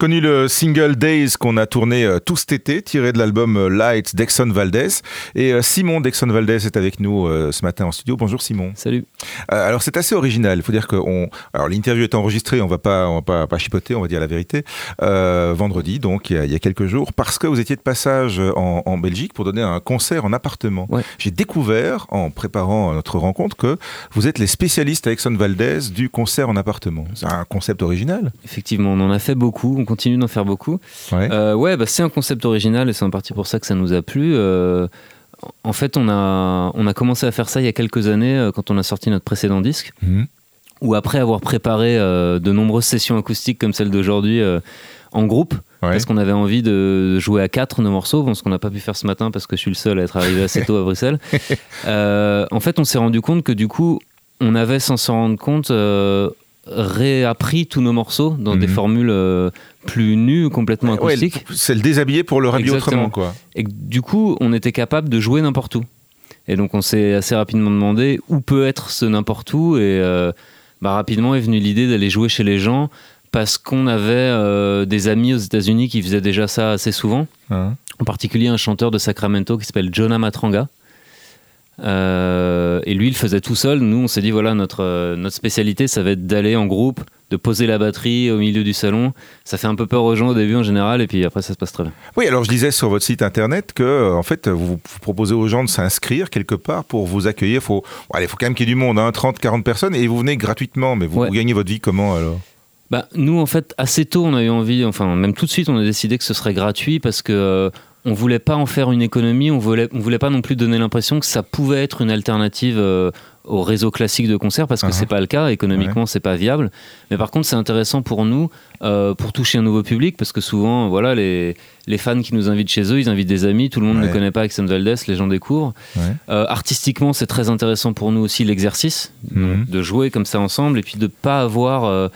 reconnu le single Days qu'on a tourné euh, tout cet été, tiré de l'album euh, Light d'Exxon Valdez. Et euh, Simon d'Exxon Valdez est avec nous ce matin en studio. Bonjour Simon. Salut. alors c'est assez original. Il faut dire que alors l'interview est enregistrée, on va pas, on va pas, pas chipoter, on va dire la vérité. vendredi, donc il y, a, quelques jours, parce que vous étiez de passage en, Belgique pour donner un concert en appartement. J'ai découvert en préparant notre rencontre que vous êtes les spécialistes à Exxon Valdez du concert en appartement. C'est un concept original. Effectivement, on en a fait beaucoup, on continue d'en faire beaucoup. Ouais, euh, ouais bah, c'est un concept original et c'est en partie pour ça que ça nous a plu. Euh, en fait, on a, on a commencé à faire ça il y a quelques années euh, quand on a sorti notre précédent disque. Mhm. Ou après avoir préparé de nombreuses sessions acoustiques comme celle d'aujourd'hui en groupe. Parce qu'on avait envie de jouer à quatre nos morceaux, ce qu'on n'a pas pu faire ce matin parce que je suis le seul à être arrivé assez tôt à Bruxelles. en fait, on s'est rendu compte que du coup, on avait, sans s'en rendre compte, réappris tous nos morceaux dans des mhm. formules euh, plus nues, complètement acoustiques. c'est le déshabiller pour le rhabiller autrement, quoi. Et du coup, on était capable de jouer n'importe où. Et donc, on s'est assez rapidement demandé où peut être ce n'importe où. Et euh, bah, rapidement est venue l'idée d'aller jouer chez les gens parce qu'on avait euh, des amis aux États-Unis qui faisaient déjà ça assez souvent. Ah. En particulier un chanteur de Sacramento qui s'appelle Jonah Matranga euh, et lui, il faisait tout seul. Nous, on s'est dit, voilà, notre, euh, notre spécialité, ça va être d'aller en groupe, de poser la batterie au milieu du salon. Ça fait un peu peur aux gens au début en général, et puis après, ça se passe très bien. Oui, alors je disais sur votre site internet que, euh, en fait, vous, proposez aux gens de s'inscrire quelque part pour vous accueillir. Il faut, allez, faut quand même qu'il y ait du monde, hein, 30, 40 personnes, et vous venez gratuitement. Mais vous, gagnez votre vie comment alors? Bah, nous, en fait, assez tôt, on a eu envie, enfin, même tout de suite, on a décidé que ce serait gratuit parce que on voulait pas en faire une économie, on voulait, on voulait pas non plus donner l'impression que ça pouvait être une alternative euh, au réseau classique de concert parce que uh-huh. c'est pas le cas économiquement c'est pas viable. Mais par contre c'est intéressant pour nous euh, pour toucher un nouveau public parce que souvent voilà les, les fans qui nous invitent chez eux ils invitent des amis tout le monde ne connaît pas Exxon Valdez les gens découvrent. Euh, artistiquement c'est très intéressant pour nous aussi l'exercice mm-hmm. de jouer comme ça ensemble et puis de pas avoir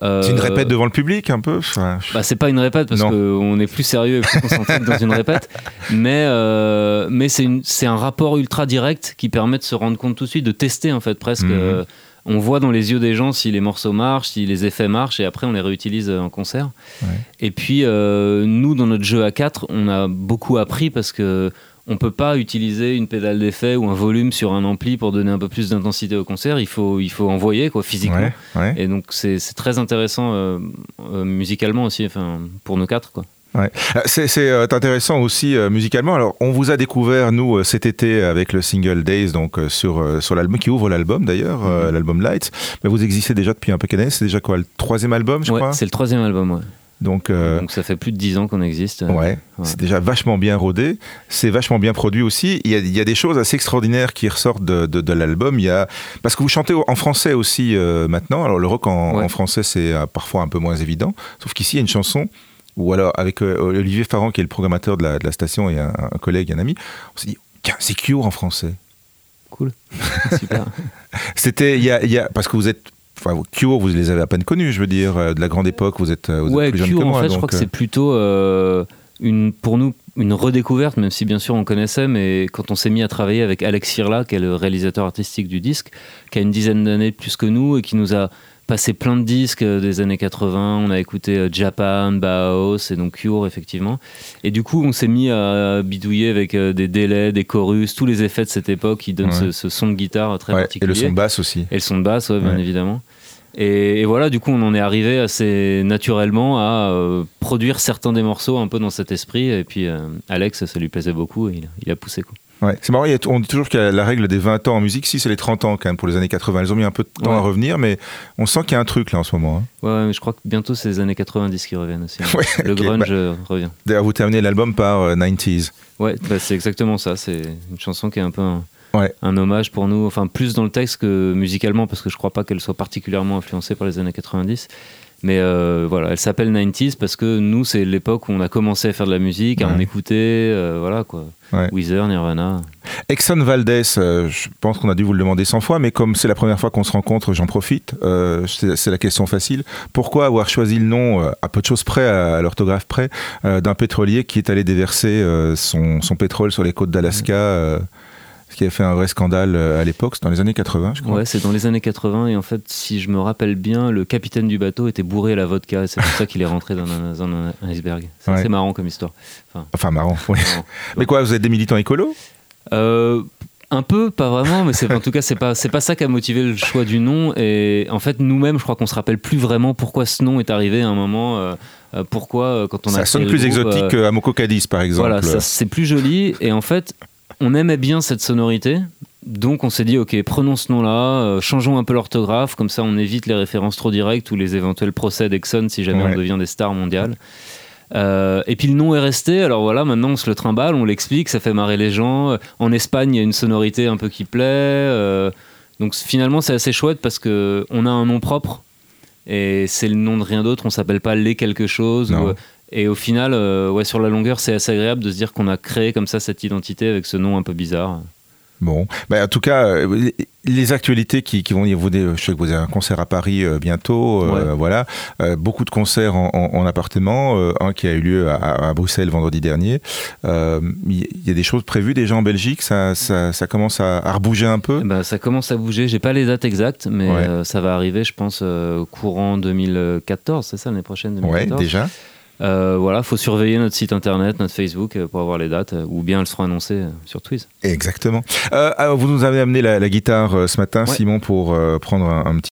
c'est une répète devant le public un peu bah, C'est pas une répète parce qu'on est plus sérieux et plus concentré que dans une répète, mais, euh, mais c'est un rapport ultra direct qui permet de se rendre compte tout de suite, de tester en fait presque. Mhm. Euh, on voit dans les yeux des gens si les morceaux marchent, si les effets marchent, et après on les réutilise en concert. Et puis nous, dans notre jeu à 4, on a beaucoup appris parce que on peut pas utiliser une pédale d'effet ou un volume sur un ampli pour donner un peu plus d'intensité au concert. Il faut, il faut envoyer quoi, physiquement. Et donc c'est très intéressant euh, euh, musicalement aussi, enfin, pour nous quatre. Quoi. Ouais. Euh, c'est intéressant aussi musicalement. Alors, on vous a découvert nous cet été avec le single Days, donc sur sur l'album qui ouvre l'album d'ailleurs, mm-hmm. l'album Lights. Mais vous existez déjà depuis un peu d'années. C'est déjà quoi le troisième album, je crois? C'est le troisième album. Ouais. Donc, euh, Donc, ça fait plus de 10 ans qu'on existe. Ouais, c'est déjà vachement bien rodé, c'est vachement bien produit aussi. Il y, a, il y, a, des choses assez extraordinaires qui ressortent de, de, l'album. Il y a parce que vous chantez en français aussi euh, maintenant. Alors le rock en, français c'est euh, parfois un peu moins évident, sauf qu'ici il y a une chanson ou alors avec Olivier Farran qui est le programmateur de la, de la station et un, collègue, un ami, on s'est dit c'est Cure en français. Cool, super. C'était il y a, il y a parce que vous êtes Enfin, Cure, vous les avez à peine connus, je veux dire, euh, de la grande époque, vous êtes, euh, ouais, plus Cure, en fait, je crois que c'est euh, plutôt une, pour nous une redécouverte, même si bien sûr on connaissait, mais quand on s'est mis à travailler avec Alex Sirla, qui est le réalisateur artistique du disque, qui a une dizaine d'années plus que nous et qui nous a passé plein de disques des années 80. On a écouté Japan, Bauhaus et donc Cure, effectivement. Et du coup, on s'est mis à bidouiller avec des délais, des chorus, tous les effets de cette époque qui donnent ce, son de guitare très particulier. Et le son de basse aussi. Et le son de basse, bien évidemment. Et, voilà, du coup, on en est arrivé assez naturellement à euh, produire certains des morceaux un peu dans cet esprit. Et puis, euh, Alex, ça lui plaisait beaucoup et il, a poussé. Quoi. Ouais, c'est marrant, on dit toujours qu'il y a la règle des 20 ans en musique. Si, c'est les 30 ans quand même pour les années 80. Elles ont mis un peu de temps à revenir, mais on sent qu'il y a un truc là en ce moment. Hein. Ouais, mais je crois que bientôt c'est les années 90 qui reviennent aussi. Hein. Le grunge bah, revient. D'ailleurs, vous terminez l'album par 90s. Euh, ouais, bah, c'est exactement ça. C'est une chanson qui est un peu un hommage pour nous, enfin plus dans le texte que musicalement, parce que je crois pas qu'elle soit particulièrement influencée par les années 90. Mais euh, voilà, elle s'appelle 90s parce que nous, c'est l'époque où on a commencé à faire de la musique, à en écouter, euh, voilà quoi. Weezer, Nirvana. Exxon Valdez, euh, je pense qu'on a dû vous le demander 100 fois, mais comme c'est la première fois qu'on se rencontre, j'en profite. c'est la question facile. Pourquoi avoir choisi le nom, à peu de choses près, à, l'orthographe près, d'un pétrolier qui est allé déverser son, son, pétrole sur les côtes d'Alaska qui a fait un vrai scandale à l'époque, c'est dans les années 80, je crois. Ouais, c'est dans les années 80, et en fait, si je me rappelle bien, le capitaine du bateau était bourré à la vodka, c'est pour ça qu'il est rentré dans un, iceberg. C'est marrant comme histoire. Enfin, marrant, oui. Mais quoi, vous êtes des militants écolos euh, un peu, pas vraiment, mais c'est en tout cas c'est pas c'est pas ça qui a motivé le choix du nom. Et en fait, nous-mêmes, je crois qu'on se rappelle plus vraiment pourquoi ce nom est arrivé à un moment. Euh, euh, pourquoi euh, quand on a ça sonne plus exotique qu'à Moko Cadiz, par exemple. Voilà, c'est plus joli. Et en fait, on aimait bien cette sonorité. Donc on s'est dit, ok, prenons ce nom-là, changeons un peu l'orthographe, comme ça on évite les références trop directes ou les éventuels procès d'Exxon si jamais on devient des stars mondiales. Euh, et puis le nom est resté, alors voilà, maintenant on se le trimballe, on l'explique, ça fait marrer les gens. En Espagne, il y a une sonorité un peu qui plaît. Euh, donc finalement, c'est assez chouette parce qu'on a un nom propre et c'est le nom de rien d'autre, on s'appelle pas les quelque chose. Et au final, euh, ouais, sur la longueur, c'est assez agréable de se dire qu'on a créé comme ça cette identité avec ce nom un peu bizarre. Bon, bah, en tout cas, euh, les actualités qui, vont y avoir, je sais que vous avez un concert à Paris euh, bientôt, euh, voilà, beaucoup de concerts en, appartement, un qui a eu lieu à, Bruxelles vendredi dernier. Il y a des choses prévues déjà en Belgique, ça, ça, commence à, rebouger un peu? Bah, ça commence à bouger. J'ai pas les dates exactes, mais ça va arriver, je pense, courant 2014, c'est ça l'année prochaine. 2014. Ouais, déjà. Euh, voilà, faut surveiller notre site internet, notre Facebook euh, pour avoir les dates, euh, ou bien elles seront annoncées sur Twiz. Exactement. vous nous avez amené la, guitare ce matin, Simon, pour prendre un, petit